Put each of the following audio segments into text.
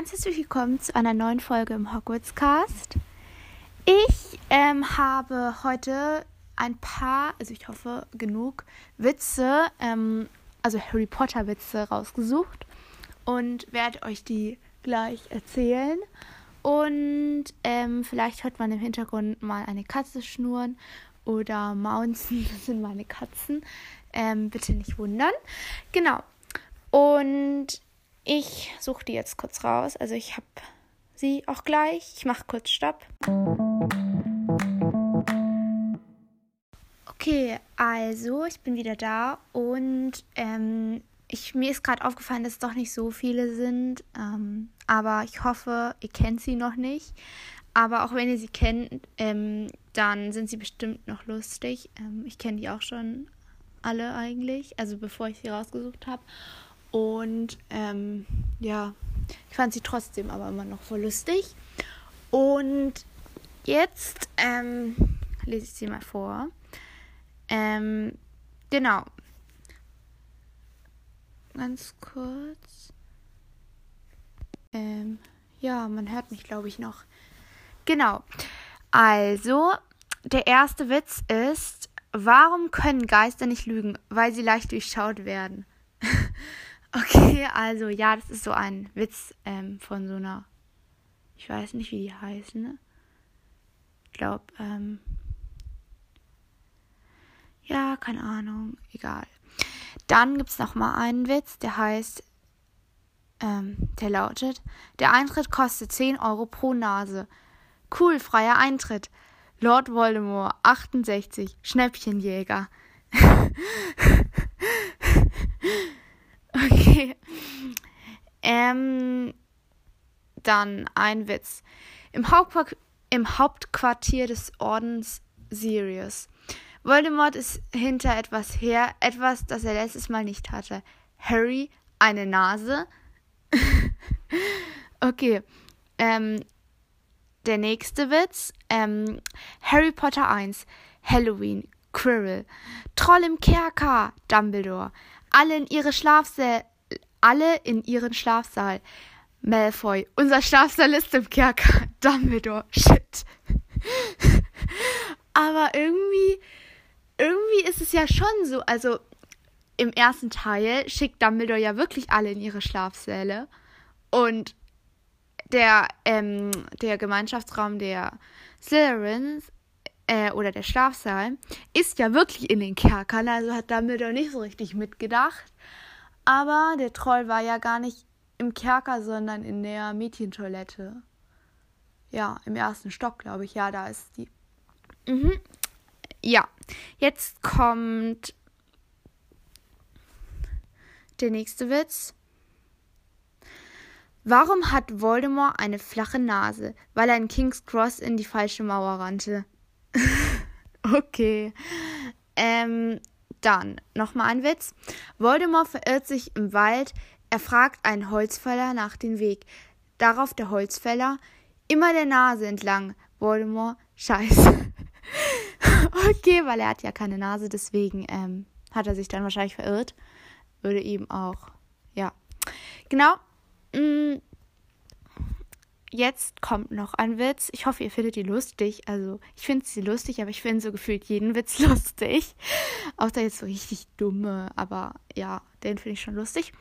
ganz herzlich willkommen zu einer neuen Folge im Hogwarts Cast. Ich ähm, habe heute ein paar, also ich hoffe genug Witze, ähm, also Harry Potter Witze rausgesucht und werde euch die gleich erzählen. Und ähm, vielleicht hört man im Hintergrund mal eine Katze schnurren oder Mountain, das sind meine Katzen. Ähm, bitte nicht wundern. Genau. Und ich suche die jetzt kurz raus. Also ich habe sie auch gleich. Ich mache kurz Stopp. Okay, also ich bin wieder da und ähm, ich, mir ist gerade aufgefallen, dass es doch nicht so viele sind. Ähm, aber ich hoffe, ihr kennt sie noch nicht. Aber auch wenn ihr sie kennt, ähm, dann sind sie bestimmt noch lustig. Ähm, ich kenne die auch schon alle eigentlich, also bevor ich sie rausgesucht habe. Und ähm, ja, ich fand sie trotzdem aber immer noch voll lustig. Und jetzt ähm, lese ich sie mal vor. Ähm, genau. Ganz kurz. Ähm, ja, man hört mich, glaube ich, noch. Genau. Also, der erste Witz ist, warum können Geister nicht lügen? Weil sie leicht durchschaut werden. Okay, also ja, das ist so ein Witz ähm, von so einer, ich weiß nicht, wie die heißen. Ne? Ich glaube, ähm, ja, keine Ahnung, egal. Dann gibt es nochmal einen Witz, der heißt, ähm, der lautet, der Eintritt kostet 10 Euro pro Nase. Cool, freier Eintritt. Lord Voldemort, 68, Schnäppchenjäger. Okay. Ähm, dann ein Witz. Im, Hauptquartier, Im Hauptquartier des Ordens Sirius. Voldemort ist hinter etwas her, etwas, das er letztes Mal nicht hatte. Harry, eine Nase. okay. Ähm, der nächste Witz. Ähm, Harry Potter 1. Halloween. Quirrell. Troll im Kerker. Dumbledore. Alle in ihre Schlafsäle, alle in ihren Schlafsaal. Malfoy, unser Schlafsaal ist im Kerker. Dumbledore, shit. Aber irgendwie, irgendwie ist es ja schon so, also im ersten Teil schickt Dumbledore ja wirklich alle in ihre Schlafsäle. Und der, ähm, der Gemeinschaftsraum der Slytherins äh, oder der Schlafsaal, ist ja wirklich in den Kerkern, also hat Dumbledore nicht so richtig mitgedacht. Aber der Troll war ja gar nicht im Kerker, sondern in der Mädchentoilette. Ja, im ersten Stock, glaube ich. Ja, da ist die. Mhm. Ja, jetzt kommt der nächste Witz. Warum hat Voldemort eine flache Nase? Weil er in King's Cross in die falsche Mauer rannte. okay. Ähm, dann nochmal ein Witz. Voldemort verirrt sich im Wald. Er fragt einen Holzfäller nach dem Weg. Darauf der Holzfäller. Immer der Nase entlang. Voldemort. Scheiße. okay, weil er hat ja keine Nase, deswegen ähm, hat er sich dann wahrscheinlich verirrt. Würde eben auch. Ja. Genau. Mm, jetzt kommt noch ein Witz. Ich hoffe, ihr findet die lustig. Also, ich finde sie lustig, aber ich finde so gefühlt jeden Witz lustig. Außer jetzt so richtig dumme, aber ja, den finde ich schon lustig.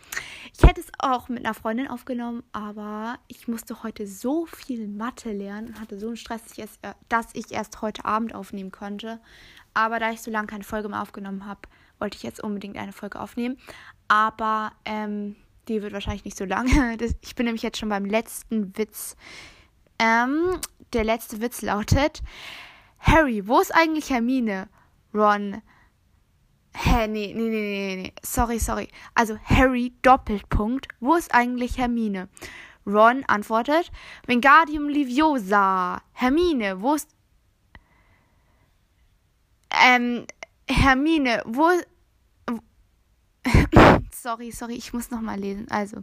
Ich hätte es auch mit einer Freundin aufgenommen, aber ich musste heute so viel Mathe lernen und hatte so einen Stress, dass ich erst heute Abend aufnehmen konnte. Aber da ich so lange keine Folge mehr aufgenommen habe, wollte ich jetzt unbedingt eine Folge aufnehmen. Aber, ähm, die wird wahrscheinlich nicht so lang. ich bin nämlich jetzt schon beim letzten Witz. Ähm, der letzte Witz lautet: Harry, wo ist eigentlich Hermine? Ron. Hä, nee, nee, nee, nee, nee. Sorry, sorry. Also Harry, Doppelpunkt. Wo ist eigentlich Hermine? Ron antwortet: Wingardium Liviosa. Hermine, wo ist. Ähm, Hermine, wo. sorry, sorry, ich muss nochmal lesen. Also,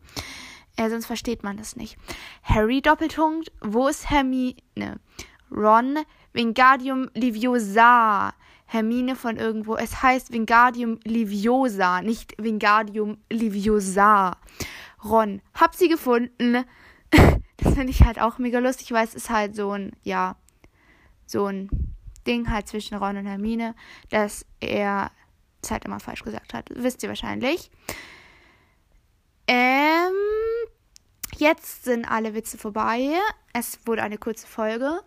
äh, sonst versteht man das nicht. Harry Doppelpunkt, wo ist Hermine? Ron, Wingardium Liviosa. Hermine von irgendwo. Es heißt Wingardium Liviosa, nicht Wingardium Liviosa. Ron. Hab sie gefunden. das finde ich halt auch mega lustig, weil es ist halt so ein, ja, so ein Ding halt zwischen Ron und Hermine, dass er halt immer falsch gesagt hat. Wisst ihr wahrscheinlich. Ähm, jetzt sind alle Witze vorbei. Es wurde eine kurze Folge.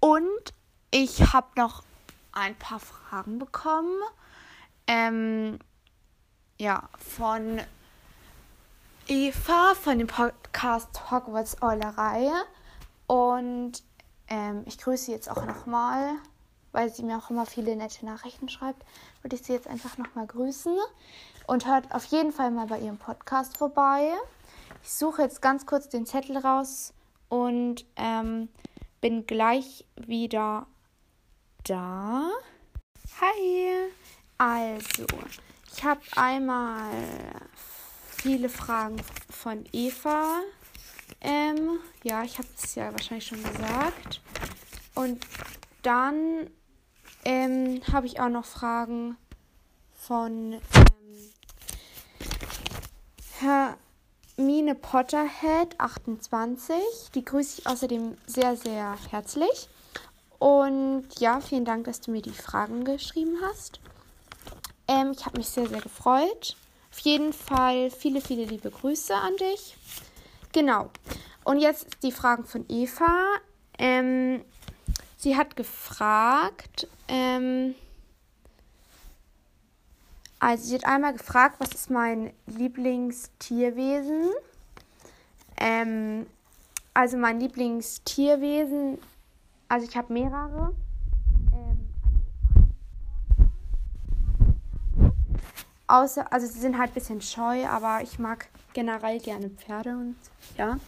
Und ich habe noch ein paar Fragen bekommen. Ähm, ja, von Eva von dem Podcast Hogwarts Eulerei. Und ähm, ich grüße jetzt auch nochmal, weil sie mir auch immer viele nette Nachrichten schreibt. Würde ich sie jetzt einfach nochmal grüßen. Und hört auf jeden Fall mal bei ihrem Podcast vorbei. Ich suche jetzt ganz kurz den Zettel raus und ähm, bin gleich wieder da. Hi! Also, ich habe einmal viele Fragen von Eva. Ähm, ja, ich habe es ja wahrscheinlich schon gesagt. Und dann ähm, habe ich auch noch Fragen von ähm, Hermine Potterhead 28. Die grüße ich außerdem sehr, sehr herzlich. Und ja, vielen Dank, dass du mir die Fragen geschrieben hast. Ähm, ich habe mich sehr, sehr gefreut. Auf jeden Fall viele, viele liebe Grüße an dich. Genau. Und jetzt die Fragen von Eva. Ähm, sie hat gefragt, ähm, also sie hat einmal gefragt, was ist mein Lieblingstierwesen? Ähm, also mein Lieblingstierwesen, also ich habe mehrere. Außer, also sie sind halt ein bisschen scheu, aber ich mag generell gerne Pferde und ja.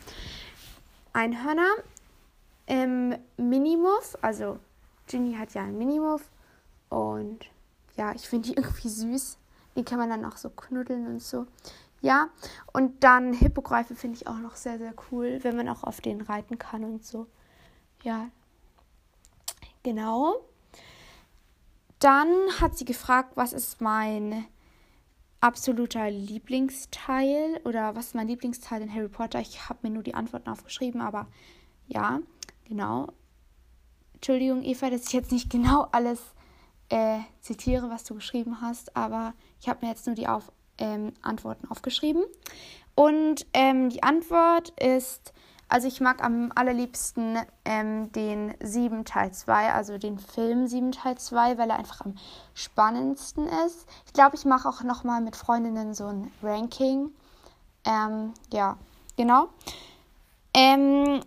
Einhörner. Ähm, Minimuff, also Ginny hat ja einen Minimuff und ja, ich finde die irgendwie süß. Die kann man dann auch so knuddeln und so. Ja, und dann Hippogreife finde ich auch noch sehr, sehr cool, wenn man auch auf den reiten kann und so. Ja, genau. Dann hat sie gefragt, was ist mein absoluter Lieblingsteil oder was ist mein Lieblingsteil in Harry Potter? Ich habe mir nur die Antworten aufgeschrieben, aber ja, genau. Entschuldigung, Eva, dass ich jetzt nicht genau alles äh, zitiere, was du geschrieben hast, aber ich habe mir jetzt nur die auf, ähm, Antworten aufgeschrieben. Und ähm, die Antwort ist also ich mag am allerliebsten ähm, den 7 Teil 2, also den Film 7 Teil 2, weil er einfach am spannendsten ist. Ich glaube, ich mache auch nochmal mit Freundinnen so ein Ranking. Ähm, ja, genau. Ähm,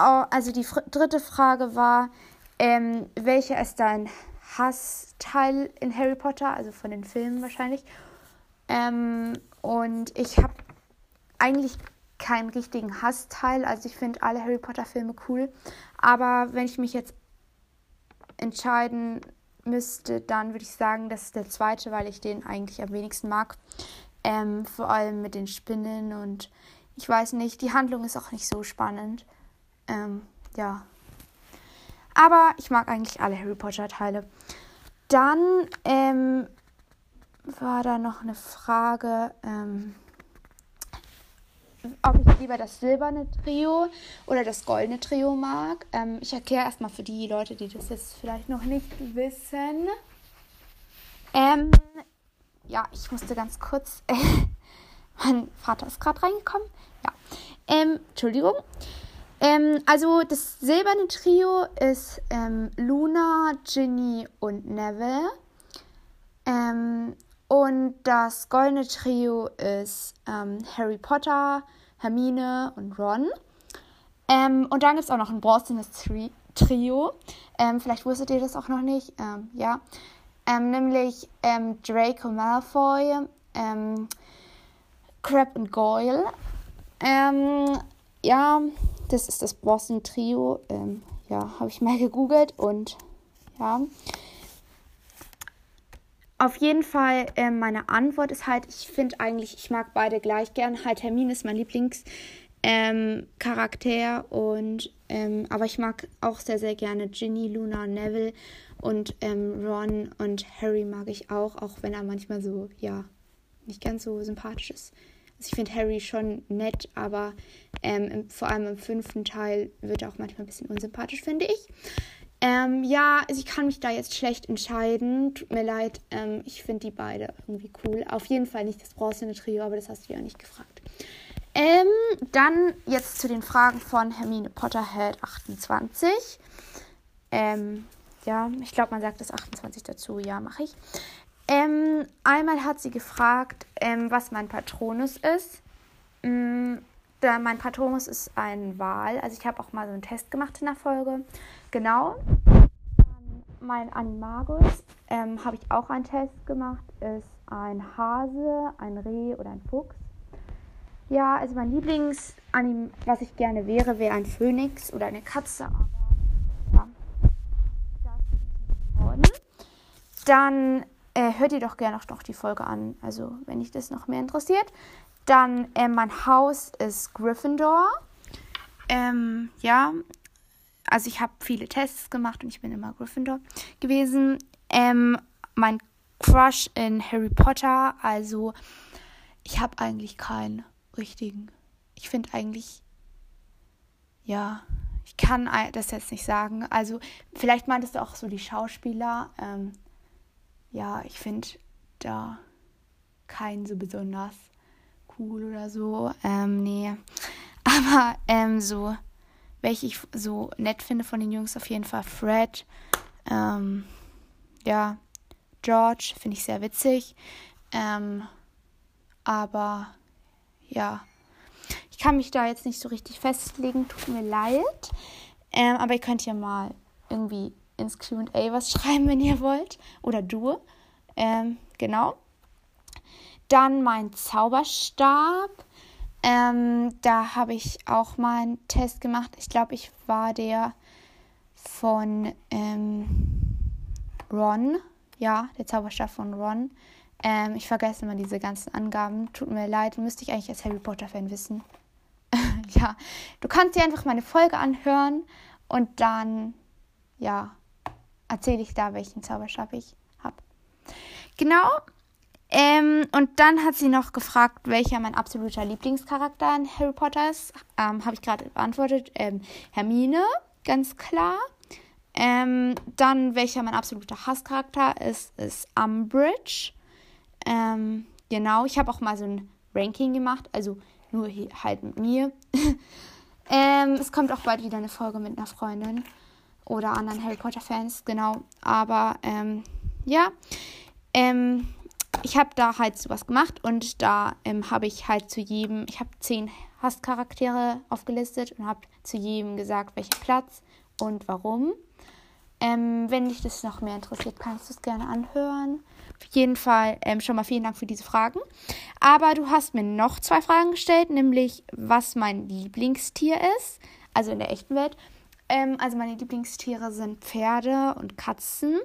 also die dritte Frage war, ähm, welcher ist dein Hassteil in Harry Potter, also von den Filmen wahrscheinlich. Ähm, und ich habe eigentlich keinen richtigen Hassteil. Also ich finde alle Harry Potter Filme cool. Aber wenn ich mich jetzt entscheiden müsste, dann würde ich sagen, das ist der zweite, weil ich den eigentlich am wenigsten mag. Ähm, vor allem mit den Spinnen und ich weiß nicht, die Handlung ist auch nicht so spannend. Ähm, ja. Aber ich mag eigentlich alle Harry Potter Teile. Dann ähm, war da noch eine Frage. Ähm, ob ich lieber das silberne Trio oder das goldene Trio mag. Ähm, ich erkläre erstmal für die Leute, die das jetzt vielleicht noch nicht wissen. Ähm, ja, ich musste ganz kurz. Mein Vater ist gerade reingekommen. Ja. Ähm, Entschuldigung. Ähm, also das silberne Trio ist ähm, Luna, Ginny und Neville. Ähm, und das goldene Trio ist ähm, Harry Potter, Hermine und Ron. Ähm, und dann gibt es auch noch ein bronzenes Tri Trio. Ähm, vielleicht wusstet ihr das auch noch nicht. Ja. Nämlich Draco Malfoy, Crab und Goyle. ja, das ist das Boston Trio. ja, habe ich mal gegoogelt und ja. Auf jeden Fall, äh, meine Antwort ist halt, ich finde eigentlich, ich mag beide gleich gern. Halt, Hermine ist mein Lieblingscharakter ähm, und ähm, aber ich mag auch sehr, sehr gerne Ginny, Luna, Neville und ähm, Ron und Harry mag ich auch, auch wenn er manchmal so, ja, nicht ganz so sympathisch ist. Also ich finde Harry schon nett, aber ähm, im, vor allem im fünften Teil wird er auch manchmal ein bisschen unsympathisch, finde ich. Ähm, ja, also ich kann mich da jetzt schlecht entscheiden. Tut mir leid. Ähm, ich finde die beide irgendwie cool. Auf jeden Fall nicht das bronzene Trio, aber das hast du ja nicht gefragt. Ähm, dann jetzt zu den Fragen von Hermine Potterhead 28. Ähm, ja, ich glaube, man sagt das 28 dazu. Ja, mache ich. Ähm, einmal hat sie gefragt, ähm, was mein Patronus ist. Ähm, da mein Patronus ist ein Wal. Also ich habe auch mal so einen Test gemacht in der Folge. Genau. Mein Animagus ähm, habe ich auch einen Test gemacht. Ist ein Hase, ein Reh oder ein Fuchs. Ja, also mein Lieblingsanim, was ich gerne wäre, wäre ein Phönix oder eine Katze. Aber ja, das ist nicht geworden. Dann äh, hört ihr doch gerne auch noch die Folge an. Also wenn dich das noch mehr interessiert. Dann äh, mein Haus ist Gryffindor. Ähm, ja, also ich habe viele Tests gemacht und ich bin immer Gryffindor gewesen. Ähm, mein Crush in Harry Potter, also ich habe eigentlich keinen richtigen. Ich finde eigentlich, ja, ich kann das jetzt nicht sagen. Also, vielleicht meintest du auch so die Schauspieler. Ähm, ja, ich finde da keinen so besonders cool oder so. Ähm, nee. Aber ähm, so, welche ich so nett finde von den Jungs, auf jeden Fall Fred. Ähm, ja, George finde ich sehr witzig. Ähm, aber ja, ich kann mich da jetzt nicht so richtig festlegen, tut mir leid. Ähm, aber ihr könnt ja mal irgendwie ins QA was schreiben, wenn ihr wollt. Oder du. Ähm, genau. Dann mein Zauberstab. Ähm, da habe ich auch mal einen Test gemacht. Ich glaube, ich war der von ähm, Ron. Ja, der Zauberstab von Ron. Ähm, ich vergesse immer diese ganzen Angaben. Tut mir leid, müsste ich eigentlich als Harry Potter-Fan wissen. ja, du kannst dir einfach meine Folge anhören und dann, ja, erzähle ich da, welchen Zauberstab ich habe. Genau. Ähm, und dann hat sie noch gefragt, welcher mein absoluter Lieblingscharakter in Harry Potter ist. Ähm, habe ich gerade beantwortet. Ähm, Hermine, ganz klar. Ähm, dann, welcher mein absoluter Hasscharakter ist, ist Umbridge. Ähm, genau, ich habe auch mal so ein Ranking gemacht, also nur halt mit mir. ähm, es kommt auch bald wieder eine Folge mit einer Freundin oder anderen Harry Potter Fans, genau. Aber ähm, ja, ähm, ich habe da halt sowas gemacht und da ähm, habe ich halt zu jedem, ich habe zehn Hasscharaktere aufgelistet und habe zu jedem gesagt, welcher Platz und warum. Ähm, wenn dich das noch mehr interessiert, kannst du es gerne anhören. Auf jeden Fall ähm, schon mal vielen Dank für diese Fragen. Aber du hast mir noch zwei Fragen gestellt, nämlich was mein Lieblingstier ist, also in der echten Welt. Ähm, also meine Lieblingstiere sind Pferde und Katzen.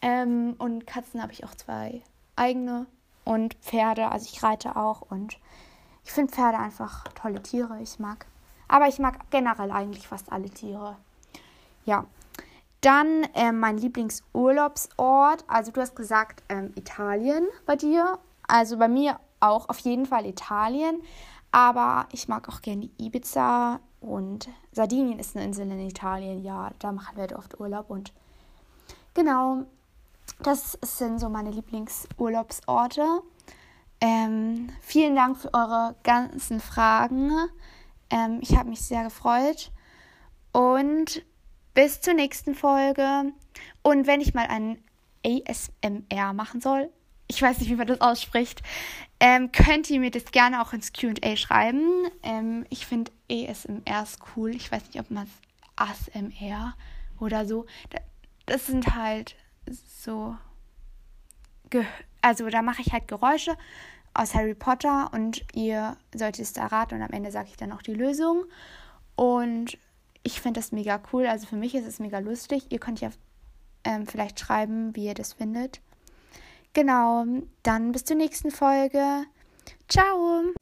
Ähm, und Katzen habe ich auch zwei eigene und Pferde, also ich reite auch und ich finde Pferde einfach tolle Tiere. Ich mag, aber ich mag generell eigentlich fast alle Tiere. Ja, dann äh, mein Lieblingsurlaubsort. Also du hast gesagt ähm, Italien bei dir. Also bei mir auch auf jeden Fall Italien. Aber ich mag auch gerne Ibiza und Sardinien ist eine Insel in Italien. Ja, da machen wir halt oft Urlaub. Und genau, das sind so meine Lieblingsurlaubsorte. Ähm, vielen Dank für eure ganzen Fragen. Ähm, ich habe mich sehr gefreut. Und bis zur nächsten Folge. Und wenn ich mal ein ASMR machen soll, ich weiß nicht, wie man das ausspricht, ähm, könnt ihr mir das gerne auch ins QA schreiben. Ähm, ich finde ASMR cool. Ich weiß nicht, ob man es ASMR oder so. Das sind halt so. Also da mache ich halt Geräusche aus Harry Potter und ihr solltet es erraten und am Ende sage ich dann auch die Lösung. Und ich finde das mega cool. Also für mich ist es mega lustig. Ihr könnt ja ähm, vielleicht schreiben, wie ihr das findet. Genau, dann bis zur nächsten Folge. Ciao!